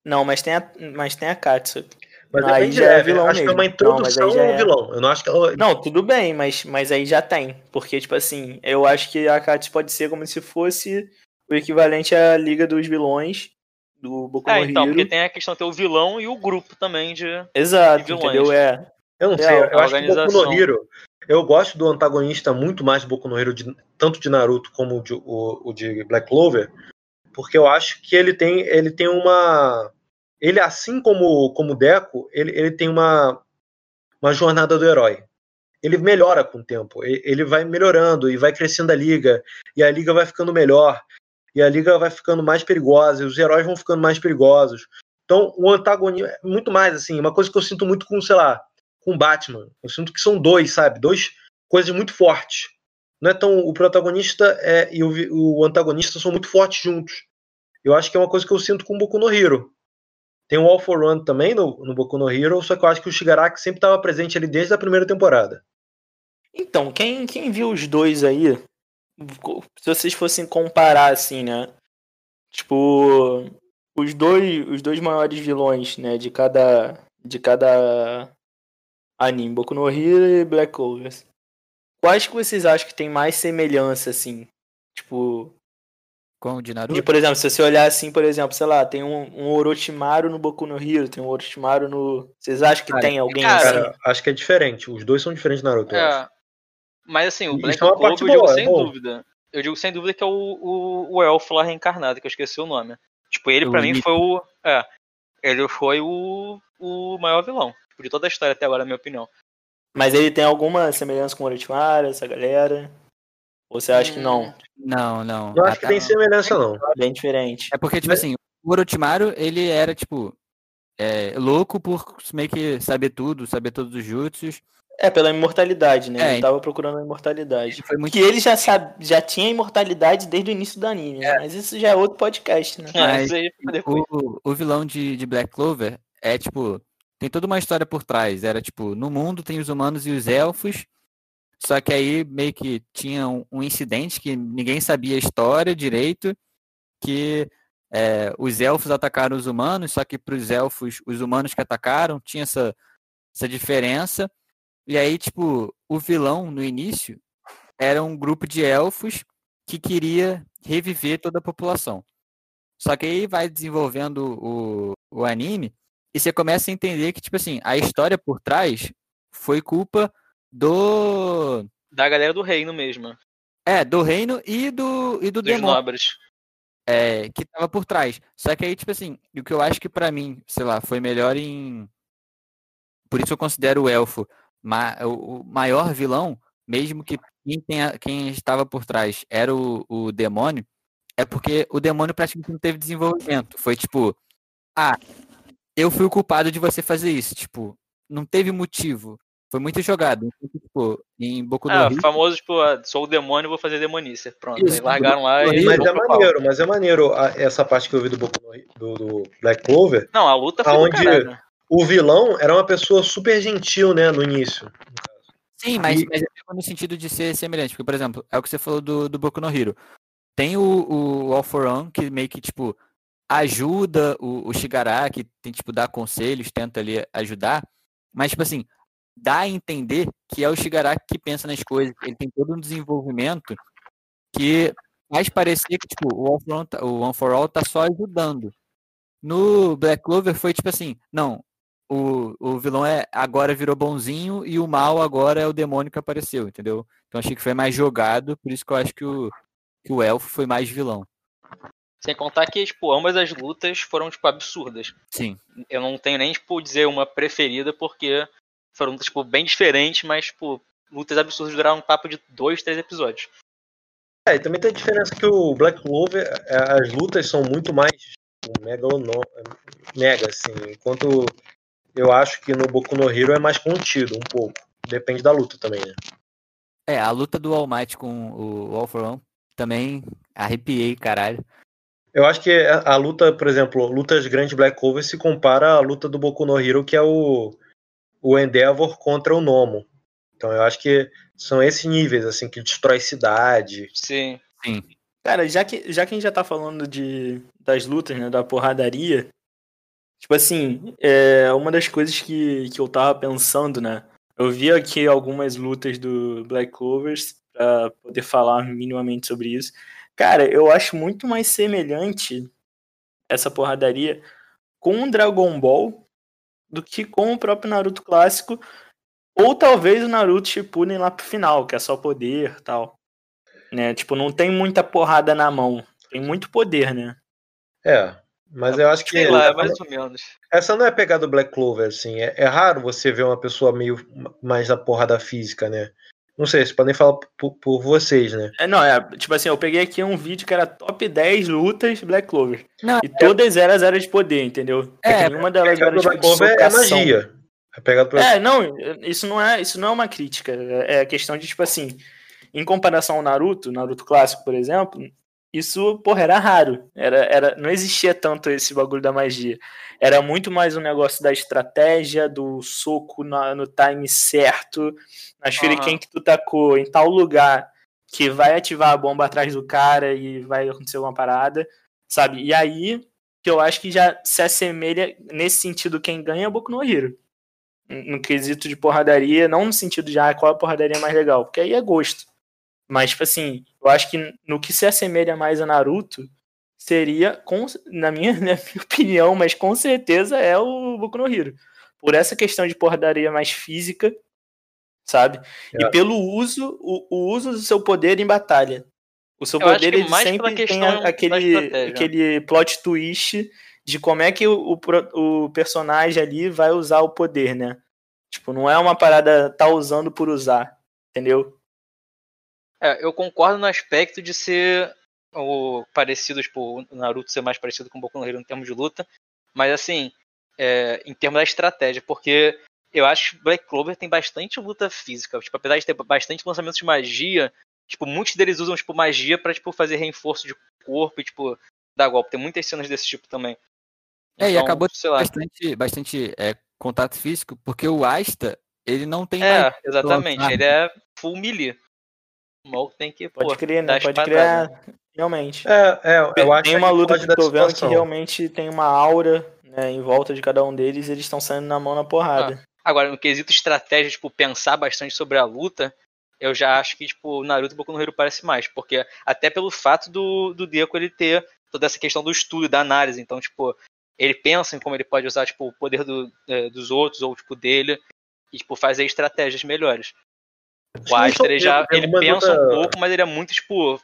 Não, mas tem a, mas tem a Katsuki.
Mas
Aí
é bem de
já é
leve.
vilão
acho que é uma
mesmo. Não, aí
introdução
já
ao
é-
vilão. Eu não acho que ela.
Não, tudo bem, mas, mas aí já tem. Porque, tipo assim, eu acho que a Katsuki pode ser como se fosse o equivalente à Liga dos Vilões do Boku
É,
no
então,
Hero.
porque tem a questão de ter o vilão e o grupo também de.
Exato,
de vilões.
entendeu? É.
Eu não
É,
sei. Eu acho que o Boku no Hero. Eu gosto do antagonista muito mais do Boku no Hero, de- tanto de Naruto como de- o, o de Black Clover, porque eu acho que ele tem, ele tem uma. Ele, assim como, como o Deco, ele, ele tem uma, uma jornada do herói. Ele melhora com o tempo. Ele vai melhorando e vai crescendo a liga. E a liga vai ficando melhor. E a liga vai ficando mais perigosa. E os heróis vão ficando mais perigosos. Então, o antagonista. Muito mais, assim. Uma coisa que eu sinto muito com, sei lá, com Batman. Eu sinto que são dois, sabe? Dois coisas muito fortes. Não é tão. O protagonista é, e o, o antagonista são muito fortes juntos. Eu acho que é uma coisa que eu sinto com o Boku no Hero. Tem o All for One também no, no Boku no Hero, só que eu acho que o Shigaraki sempre estava presente ali desde a primeira temporada.
Então, quem, quem viu os dois aí, se vocês fossem comparar assim, né? Tipo, os dois, os dois maiores vilões, né, de cada de cada anime, Boku no Hero e Black Clover. Quais que vocês acham que tem mais semelhança assim? Tipo,
Com o de
de,
Naruto?
por exemplo, se você olhar assim, por exemplo, sei lá, tem um, um Orochimaru no Boku no Hero, tem um Orochimaru no. Vocês acham que
Cara,
tem alguém
cara,
assim?
Cara, acho que é diferente. Os dois são diferentes de Naruto. eu acho.
É. Mas assim, o Black
é
Clover
parte
eu digo
boa, é
sem
bom.
dúvida. Eu digo sem dúvida que é o, o, o elfo lá reencarnado, que eu esqueci o nome. Tipo, ele
O
pra mim foi o. É. Ele foi o, o maior vilão. De toda a história até agora, na minha opinião.
Mas ele tem alguma semelhança com o Orochimaru, essa galera? Ou você acha que não?
Não, não.
Não acho que tem semelhança, não.
É bem diferente.
É porque, tipo assim, o Orochimaru, ele era, tipo, é, louco por meio que saber tudo, saber todos os jutsus.
É, pela imortalidade, né?
É,
ele tava procurando a imortalidade.
Ele muito
Que ele já, sabe, já tinha imortalidade desde o início do anime, né? Mas isso já é outro podcast, né?
É,
Mas. O, o vilão de, de Black Clover é tipo. Tem toda uma história por trás. Era tipo, no mundo tem os humanos e os elfos. Só que aí meio que tinha um, um incidente que ninguém sabia a história direito. Que é, os elfos atacaram os humanos, só que para os elfos, os humanos que atacaram, tinha essa, essa diferença. E aí, tipo, o vilão no início era um grupo de elfos que queria reviver toda a população. Só que aí vai desenvolvendo o, o anime e você começa a entender que, tipo assim, a história por trás foi culpa do.
Da galera do reino mesmo.
É, do reino e do, e do
Dos
demônio
nobres.
é, que tava por trás. Só que aí, tipo assim, o que eu acho que pra mim, sei lá, foi melhor em. por isso eu considero o elfo ma- o maior vilão, mesmo que quem, tenha- quem estava por trás era o, o demônio, é porque o demônio praticamente não teve desenvolvimento. Foi tipo, ah, eu fui o culpado de você fazer isso. Tipo, não teve motivo. Foi muito jogado. Então, tipo, em Boku no
Ah,
Hero,
famoso, tipo, ah, sou o demônio, vou fazer demonícia. Pronto,
Isso,
aí largaram lá e.
Mas é maneiro, mas é maneiro a- essa parte que eu vi do, Boku no- do, do Black Clover.
Não, a luta foi
Aonde-
do caralho.
O vilão era uma pessoa super gentil, né, no início.
Sim, mas,
E-
mas no sentido de ser semelhante. Porque, por exemplo, é o que você falou do, do Boku no Hero. Tem o, o All for One, que meio que, tipo, ajuda o, o Shigaraki, tem, tipo, dá conselhos, tenta ali ajudar. Mas, tipo assim, dá a entender que é o Shigaraki que pensa nas coisas. Ele tem todo um desenvolvimento que faz parecer que, tipo, o All for One, tá- o One for All tá só ajudando. No Black Clover foi, tipo assim, não, o, o vilão é agora virou bonzinho e o mal agora é o demônio que apareceu, entendeu? Então achei que foi mais jogado, por isso que eu acho que o, que o elfo foi mais vilão.
Sem contar que, tipo, ambas as lutas foram, tipo, absurdas.
Sim.
Eu não tenho nem, tipo, dizer uma preferida, porque foram, tipo, bem diferentes, mas, tipo, lutas absurdas duraram um papo de dois, três episódios.
É, e também tem a diferença que o Black Clover, é, as lutas são muito mais tipo, mega, assim, enquanto eu acho que no Boku no Hero é mais contido, um pouco. Depende da luta também, né?
É, a luta do All Might com o All for One também arrepiei, caralho.
Eu acho que a, a luta, por exemplo, lutas grandes Black Clover se compara à luta do Boku no Hero, que é o, o Endeavor contra o Nomo. Então eu acho que são esses níveis, assim, que destrói cidade.
Sim.
Cara, já que, já que a gente já tá falando de, das lutas, né, da porradaria, tipo assim, é, uma das coisas que, que eu tava pensando, né, eu vi aqui algumas lutas do Black Clovers pra poder falar minimamente sobre isso. Cara, eu acho muito mais semelhante essa porradaria com o Dragon Ball do que com o próprio Naruto clássico, ou talvez o Naruto Shippuden lá pro final, que é só poder tal né? Tipo, não tem muita porrada na mão. Tem muito poder, né?
É, mas eu acho que
Sei lá, é mais ou menos.
essa não é a pegada do Black Clover, assim. É, é raro você ver uma pessoa meio mais da porrada física, né? Não sei, vocês podem falar por, por vocês, né?
É, não, é, tipo assim, eu peguei aqui um vídeo que era top 10 lutas Black Clover.
Não,
E todas elas eram de poder, entendeu?
É,
nenhuma delas
A
era
Black
de
Clover é magia. A pegada do
É, não, isso não é, isso não é uma crítica. É é questão de, tipo assim, em comparação ao Naruto, Naruto clássico, por exemplo, isso, porra, era raro. Era, era, não existia tanto esse bagulho da magia. Era muito mais um negócio da estratégia, do soco na- no time certo, na shuriken
Aham.
que tu tacou em tal lugar que vai ativar a bomba atrás do cara e vai acontecer uma parada, sabe? E aí que eu acho que já se assemelha nesse sentido quem ganha é o Boku no Hero no quesito de porradaria, não no sentido de ah, qual a porradaria mais legal, porque aí é gosto. Mas, tipo assim, eu acho que no que se assemelha mais a Naruto seria, com, na, minha, [LAUGHS] na minha opinião, mas com certeza é o Boku no Hero. Por essa questão de porradaria mais física, sabe?
É.
E pelo uso, o, o uso do seu poder em batalha. O seu
Eu
poder ele
mais
sempre tem a- aquele, aquele plot twist de como é que o, o, o personagem ali vai usar o poder, né? Tipo, não é uma parada tá usando por usar, entendeu?
É, eu concordo no aspecto de ser o parecido, tipo, o Naruto ser mais parecido com o Boku no Hero em termos de luta, mas assim, é, em termos da estratégia, porque eu acho que Black Clover tem bastante luta física, tipo, apesar de ter bastante lançamentos de magia, tipo, muitos deles usam tipo magia pra tipo fazer reforço de corpo e tipo dar golpe. Tem muitas cenas desse tipo também.
É, e
Então,
acabou
sei lá.
bastante, bastante é, contato físico, porque o Asta, ele não tem
É, exatamente. Ele é full melee. O maluco tem que,
Pode
pô,
crer, né? Pode crer, realmente.
É, é, eu acho
tem uma
que
luta que
dar
eu tô vendo que realmente tem uma aura né, em volta de cada um deles e eles estão saindo na mão na porrada.
Agora, no quesito estratégia, tipo, pensar bastante sobre a luta, eu já acho que, tipo, o Naruto e Boku no Hero parece mais. Porque até pelo fato do, do Deku ele ter toda essa questão do estudo, da análise. Então, tipo, ele pensa em como ele pode usar, tipo, o poder do, eh, dos outros ou, tipo, dele. E, tipo, fazer estratégias melhores. O Aster, ele já
Tem
ele pensa um
luta-
pouco, mas ele é muito, tipo...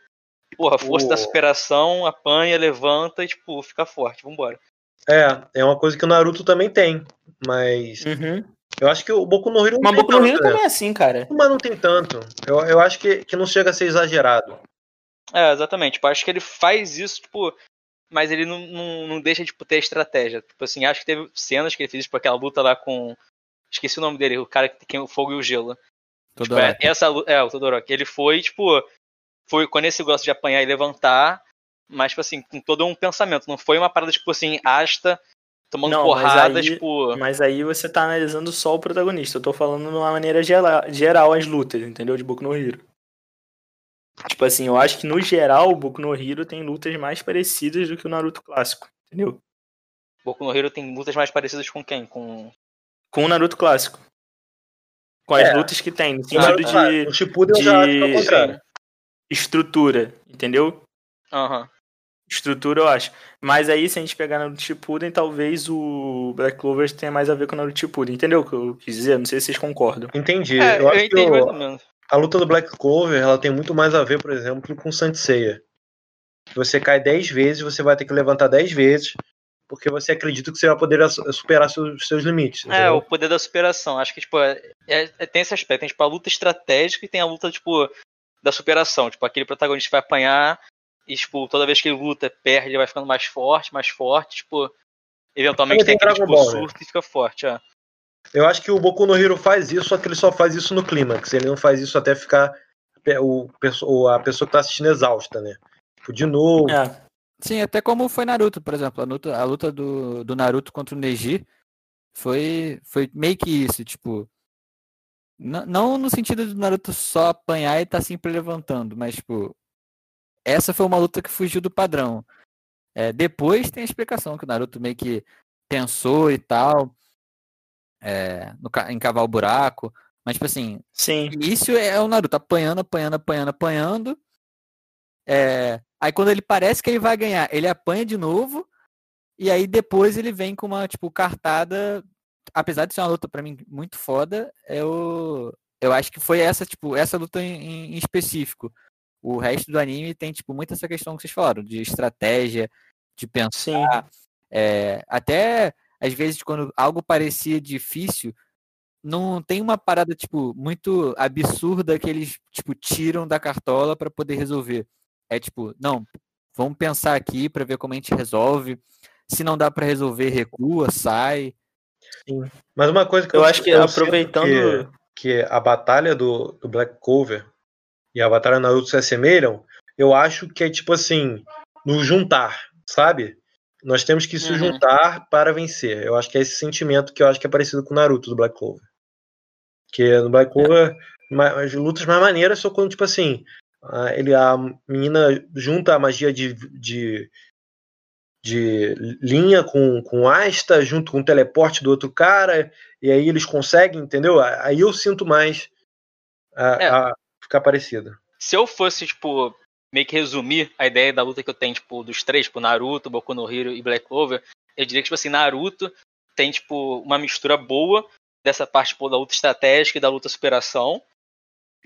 Porra, força da
O-
superação, apanha, levanta e, tipo, fica forte. Vambora.
É, é uma coisa que o Naruto também tem, mas
Uhum.
Eu acho que o Boku no Hero não
Mas
tem
Boku no Hero
tanto, né?
também é assim, cara.
Mas não tem tanto. Eu, eu acho que, que não chega a ser exagerado.
É, exatamente. Tipo, acho que ele faz isso, tipo, mas ele não, não, não deixa tipo, ter estratégia. Tipo assim, acho que teve cenas que ele fez, tipo, aquela luta lá com. Esqueci o nome dele, o cara que tem o fogo e o gelo. Tipo,
Todoroki.
é, essa é, o Todoroki. Ele foi, tipo, foi com esse gosto de apanhar e levantar, mas, tipo assim, com todo um pensamento. Não foi uma parada, tipo assim, asta, tomando
Não, mas
porrada,
aí-
tipo.
Mas aí você tá analisando só o protagonista. Eu tô falando de uma maneira geral as lutas, entendeu? De Boku no Hero. Tipo assim, eu acho que no geral o Boku no Hero tem lutas mais parecidas do que o Naruto clássico, entendeu?
Boku no Hero tem lutas mais parecidas com quem? Com.
Com o Naruto clássico. Com as
É.
lutas que tem, no sentido de
o Shippuden eu já acho que é
de-
contrário.
estrutura, entendeu?
Aham.
Estrutura eu acho. Mas aí, se a gente pegar Naruto Shippuden, talvez o Black Clover tenha mais a ver com o Naruto Shippuden. Entendeu o que eu quis dizer? Não sei se vocês concordam.
Entendi.
É,
eu
eu,
acho que
entendi menos.
a luta do Black Clover ela tem muito mais a ver, por exemplo, com Saint Seiya. Você cai 10 vezes, você vai ter que levantar 10 vezes, porque você acredita que você vai poder superar seus, seus limites.
É,
entendeu?
o poder da superação. Acho que, tipo, é, é- é- tem esse aspecto. Tem, tipo, a luta estratégica e tem a luta, tipo, da superação. Tipo, aquele protagonista vai apanhar e, tipo, toda vez que ele luta, perde, ele vai ficando mais forte, mais forte, tipo... Eventualmente tem aquele, tipo,
Ball, né?
surto e fica forte, é.
Eu acho que o Boku no Hero faz isso, só que ele só faz isso no clímax. Ele não faz isso até ficar o, a pessoa que tá assistindo exausta, né? Tipo, de novo.
É.
Sim, até como foi Naruto, por exemplo. A luta, a luta do, do Naruto contra o Neji foi, foi meio que isso, tipo. Não no sentido do Naruto só apanhar e tá sempre levantando, mas, tipo. Essa foi uma luta que fugiu do padrão. É, depois tem a explicação que o Naruto meio que pensou e tal. É, no, em cavar o buraco. Mas, tipo assim,
Sim.
início é o Naruto apanhando, apanhando, apanhando, apanhando. É, Aí quando ele parece que ele vai ganhar, ele apanha de novo. E aí depois ele vem com uma, tipo, cartada. Apesar de ser uma luta pra mim muito foda, eu, eu acho que foi essa, tipo, essa luta em, em específico. O resto do anime tem, tipo, muito essa questão que vocês falaram, de estratégia, de pensar. É, até às vezes quando algo parecia difícil, não tem uma parada tipo muito absurda que eles tipo tiram da cartola para poder resolver. É tipo, não, vamos pensar aqui para ver como a gente resolve. Se não dá para resolver, recua, sai.
Mas uma coisa que
Eu acho que
eu
aproveitando.
que, que a batalha do, do Black Cover e a batalha do Naruto se assemelham, eu acho que é tipo assim, no juntar, sabe? Nós temos que se
Uhum.
juntar para vencer. Eu acho que é esse sentimento que eu acho que é parecido com o Naruto do Black Clover. Que no Black Clover, ma- as lutas mais maneiras são quando, tipo assim, ele, a menina junta a magia de, de, de linha com, com asta, junto com o teleporte do outro cara, e aí eles conseguem, entendeu? Aí eu sinto mais a,
É.
a ficar parecido.
Se eu fosse, tipo, meio que resumir a ideia da luta que eu tenho, tipo, dos três, tipo, Naruto, Boku no Hero e Black Clover, eu diria que, tipo assim, Naruto tem, tipo, uma mistura boa dessa parte, tipo, da luta estratégica e da luta superação.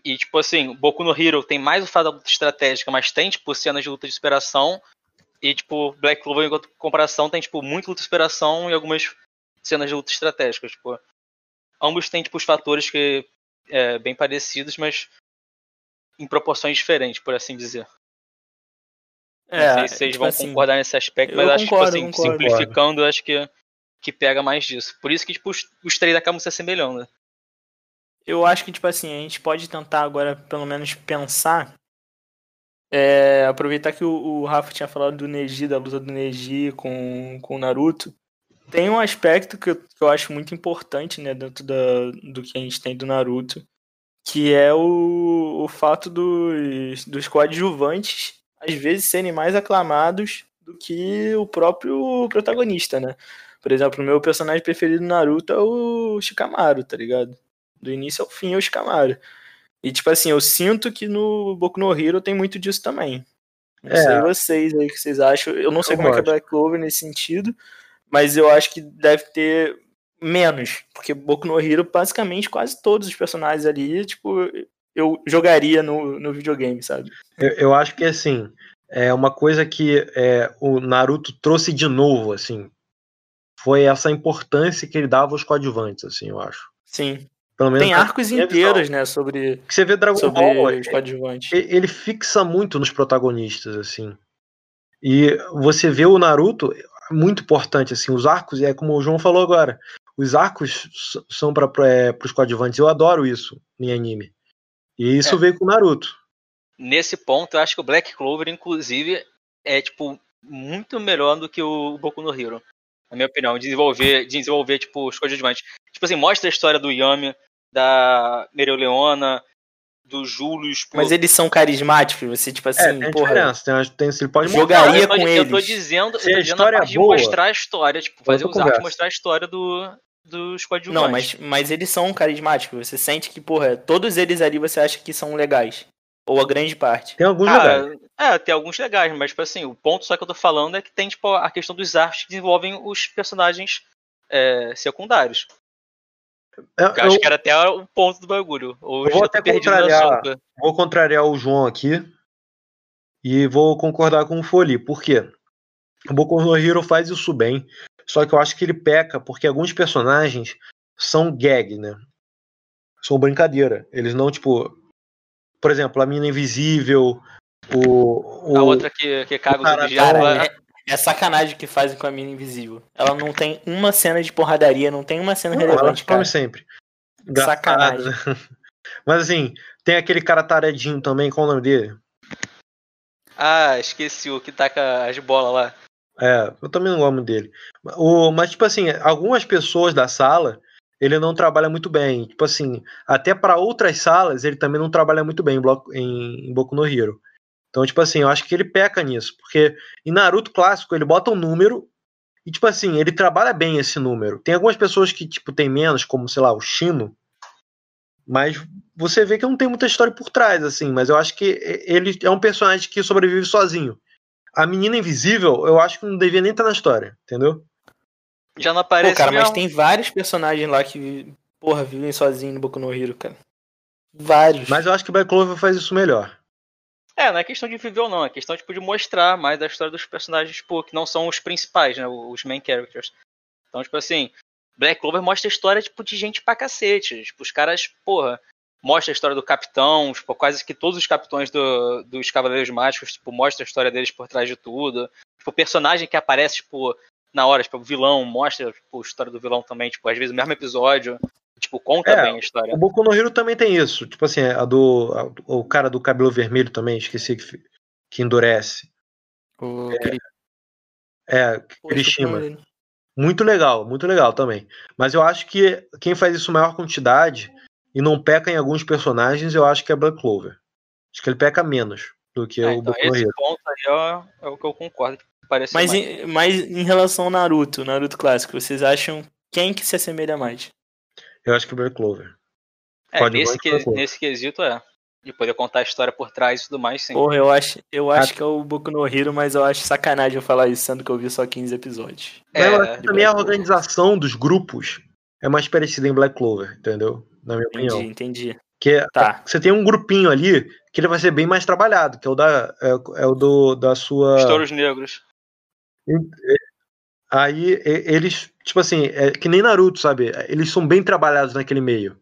E, tipo assim, Boku no Hero tem mais o fato da luta estratégica, mas tem, tipo, cenas de luta de superação. E, tipo, Black Clover, em comparação, tem, tipo, muita luta de superação e algumas cenas de luta estratégicas, tipo. Ambos têm, tipo, os fatores que é, bem parecidos, mas em proporções diferentes, por assim dizer. Não
É,
sei se vocês
tipo
vão
assim,
concordar nesse aspecto, mas acho que, tipo
concordo,
assim,
concordo.
simplificando, eu acho que, que pega mais disso. Por isso que, tipo, os, os três acabam se assemelhando.
Eu acho que, tipo assim, a gente pode tentar agora, pelo menos, pensar. é, aproveitar que o, o Rafa tinha falado do Neji, da luta do Neji com, com o Naruto. Tem um aspecto que eu, que eu acho muito importante, né, dentro da, do que a gente tem do Naruto, que é o, o fato dos, dos coadjuvantes, às vezes, serem mais aclamados do que o próprio protagonista, né? Por exemplo, o meu personagem preferido do Naruto é o Shikamaru, tá ligado? Do início ao fim é o Shikamaru. E, tipo assim, eu sinto que no Boku no Hero tem muito disso também. Não
É.
sei vocês aí o que vocês acham. Eu não sei
Eu
como é que é
gosto.
Black Clover nesse sentido, mas eu acho que deve ter menos. Porque Boku no Hero, basicamente, quase todos os personagens ali, tipo, eu jogaria no, no videogame, sabe?
Eu, eu acho que assim, é uma coisa que é, o Naruto trouxe de novo, assim, foi essa importância que ele dava aos coadjuvantes, assim, eu acho.
Sim.
Pelo menos
Tem arcos inteiros, né, sobre,
Que você vê Dragon
sobre
Ball,
os coadjuvantes.
e- ele fixa muito nos protagonistas, assim. E você vê o Naruto, muito importante, assim, os arcos, é como o João falou agora, os arcos são para os coadjuvantes, eu adoro isso em anime. E isso
É.
veio com o Naruto.
Nesse ponto, eu acho que o Black Clover, inclusive, é, tipo, muito melhor do que o Boku no Hero. Na minha opinião, desenvolver, desenvolver tipo, os coadjuvantes. Tipo assim, mostra a história do Yami, da Mereoleona, do Julius. pô.
Mas eles são carismáticos, você, tipo
É,
assim,
tem a
porra.
diferença, tem, tem, ele pode
Jogaria
Não, eu tô,
com
eu tô
eles.
dizendo, eu
Se
tô dizendo a
história é boa,
mostrar a história, tipo, fazer os arcos mostrar a história do, dos coadjuvantes.
Não, mas, mas eles são carismáticos. Você sente que, porra, todos eles ali você acha que são legais. Ou a grande parte.
Tem alguns legais.
É, tem alguns legais, mas tipo assim, o ponto só que eu tô falando é que tem tipo a questão dos arcos que desenvolvem os personagens é, secundários.
Eu,
Que eu acho
eu
que era até o ponto do bagulho. Ou
Eu vou até contrariar. vou contrariar o João aqui e vou concordar com o Foli. Por quê? O Boku no Hero faz isso bem, só que eu acho que ele peca porque alguns personagens são gag, né? São brincadeira. Eles não, tipo. Por exemplo, a mina invisível, o. o
A outra que, que caga os
cara-
Cara, é, é sacanagem que fazem com a mina invisível. Ela não tem uma cena de porradaria, não tem uma cena
Não, ela
relevante, cara.
come sempre.
Sacanagem. [LAUGHS]
Mas assim, tem aquele cara taradinho também, qual é o nome dele?
Ah, esqueci o que taca as bolas lá.
É, eu também não gosto dele. O, mas, tipo assim, algumas pessoas da sala, ele não trabalha muito bem. Tipo assim, até para outras salas, ele também não trabalha muito bem em, bloco, em, em Boku no Hero. Então, tipo assim, eu acho que ele peca nisso. Porque em Naruto clássico, ele bota um número e, tipo assim, ele trabalha bem esse número. Tem algumas pessoas que, tipo, tem menos, como, sei lá, o Shino. Mas você vê que não tem muita história por trás, assim. Mas eu acho que ele é um personagem que sobrevive sozinho. A menina invisível, eu acho que não devia nem estar na história, entendeu?
Já não
Pô,
aparece
cara, mas tem vários personagens lá que, porra, vivem sozinhos no Boku no Hero, cara. Vários.
Mas eu acho que o Black Clover faz isso melhor.
É, não é questão de viver ou não, é questão tipo, de mostrar mais a história dos personagens tipo, que não são os principais, né? Os main characters. Então, tipo assim, Black Clover mostra a história tipo, de gente pra cacete. Tipo, os caras, porra, mostra a história do capitão, tipo, quase que todos os capitões do, dos Cavaleiros Mágicos, tipo, mostra a história deles por trás de tudo. Tipo, o personagem que aparece, tipo, na hora, tipo, o vilão, mostra tipo, a história do vilão também, tipo, às vezes o mesmo episódio. Tipo, conta
É,
bem a história.
O Boku no Hero também tem isso. Tipo assim, a do. a- o cara do cabelo vermelho também, esqueci que, que endurece.
O
É,
Pô,
Kirishima. Muito legal, muito legal também. Mas eu acho que quem faz isso em maior quantidade e não peca em alguns personagens, eu acho que é Black Clover. Acho que ele peca menos do que
É,
o
então,
Boku no
esse
Hero.
ponto aí é, é o que eu concordo.
Mas,
mais.
em, mas em relação ao Naruto, Naruto clássico, vocês acham quem que se assemelha mais?
Eu acho que é Black Clover.
É,
Pode
nesse, que-
tranquilo.
nesse quesito é. De poder contar a história por trás e tudo mais, sim.
Porra, eu acho, eu acho que é o Boku no Hero, mas eu acho sacanagem eu falar isso, sendo que eu vi só 15 episódios.
Mas eu
É,
acho que também a organização dos grupos é mais parecida em Black Clover, entendeu? Na minha
Entendi,
opinião.
entendi.
Que
Tá.
você tem um grupinho ali que ele vai ser bem mais trabalhado, que é o da é, é o do da sua
Os touros negros.
Aí eles, tipo assim, é que nem Naruto, sabe? Eles são bem trabalhados naquele meio.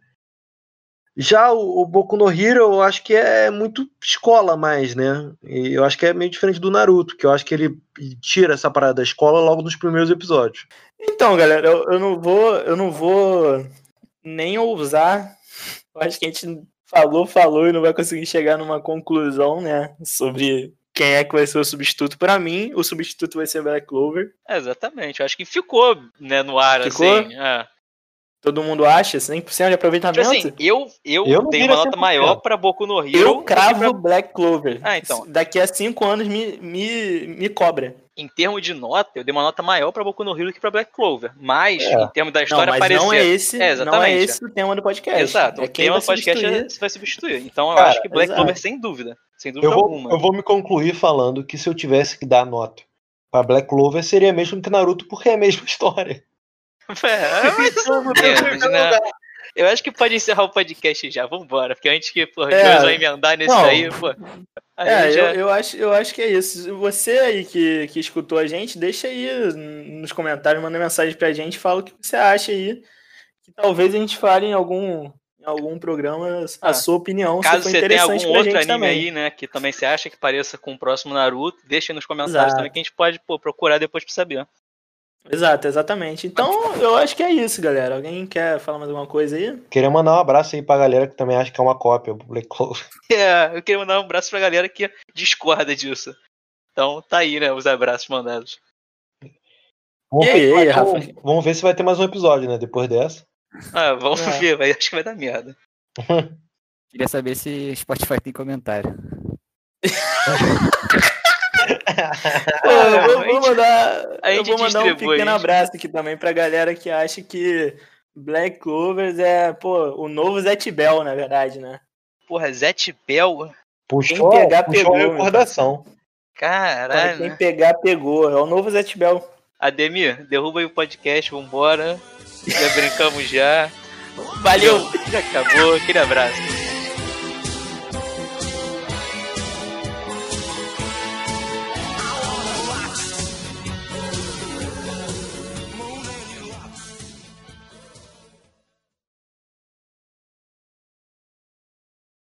Já o, o Boku no Hero, eu acho que é muito escola mais, né? E eu acho que é meio diferente do Naruto, que eu acho que ele tira essa parada da escola logo nos primeiros episódios.
Então, galera, eu, eu não vou, eu não vou nem ousar. Eu acho que a gente falou, falou e não vai conseguir chegar numa conclusão, né, sobre quem é que vai ser o substituto. Pra mim, o substituto vai ser Black Clover.
É, exatamente. Eu acho que ficou, né, no ar,
Ficou?
assim. É.
Todo mundo acha 100% de aproveitamento?
Tipo assim, eu, eu,
Eu não
dei uma nota
100%.
maior pra Boku no Hero.
eu cravo
pra-
Black Clover.
Ah, então.
Daqui a cinco anos me, me, me cobra.
Em termos de nota, eu dei uma nota maior pra Boku no Hero do que pra Black Clover. Mas,
É.
em termos da
Não,
história,
mas
parecia...
não é esse,
É,
não é esse o tema do podcast.
Exato,
É
o tema do podcast
substituir.
é- você vai substituir. Então eu
Cara,
acho que Black
exato.
Clover, sem dúvida. Sem dúvida
Eu vou,
alguma.
eu vou me concluir falando que se eu tivesse que dar nota pra Black Clover, seria mesmo que Naruto, porque é a mesma [LAUGHS] história.
É, [LAUGHS] mas né? Eu acho que pode encerrar o podcast já, vambora. Porque antes que, porra,
É.
é. vai emendar nesse
Não.
daí, pô. Aí
É,
já-
eu, eu, acho, eu acho que é isso. Você aí que, que escutou a gente, deixa aí nos comentários, manda mensagem pra gente, fala o que você acha aí que talvez a gente fale em algum, em algum programa a
Ah,
sua opinião,
Caso você tenha algum outro anime
também.
aí, né, que também você acha que pareça com o próximo Naruto, deixa aí nos comentários
Exato.
também que a gente pode pô, procurar depois pra saber.
Exato, exatamente. Então, eu acho que é isso, galera. Alguém quer falar mais alguma coisa aí?
Queria mandar um abraço aí pra galera que também acha que é uma cópia do Black Clover. [LAUGHS]
É, eu queria mandar um abraço pra galera que discorda disso. Então tá aí, né, os abraços mandados.
Vamos,
E aí, Rafa?
vamos ver se vai ter mais um episódio, né? Depois dessa.
Ah, vamos
É.
ver, vai, acho que vai dar merda. [LAUGHS]
Queria saber se Spotify tem comentário. [LAUGHS]
Pô, eu vou, vou mandar,
a
eu vou mandar um pequeno abraço aqui também pra galera que acha que Black Clovers é, pô, o novo Zet Bell, na verdade, né?
Porra, Zet Bell,
Puxou,
Quem pegar,
puxou
pegou,
recordação.
Caralho.
quem pegar, pegou. É o novo Zet Bell.
Ademir, derruba aí o podcast, vambora. Já brincamos já.
Valeu!
Já acabou, aquele abraço.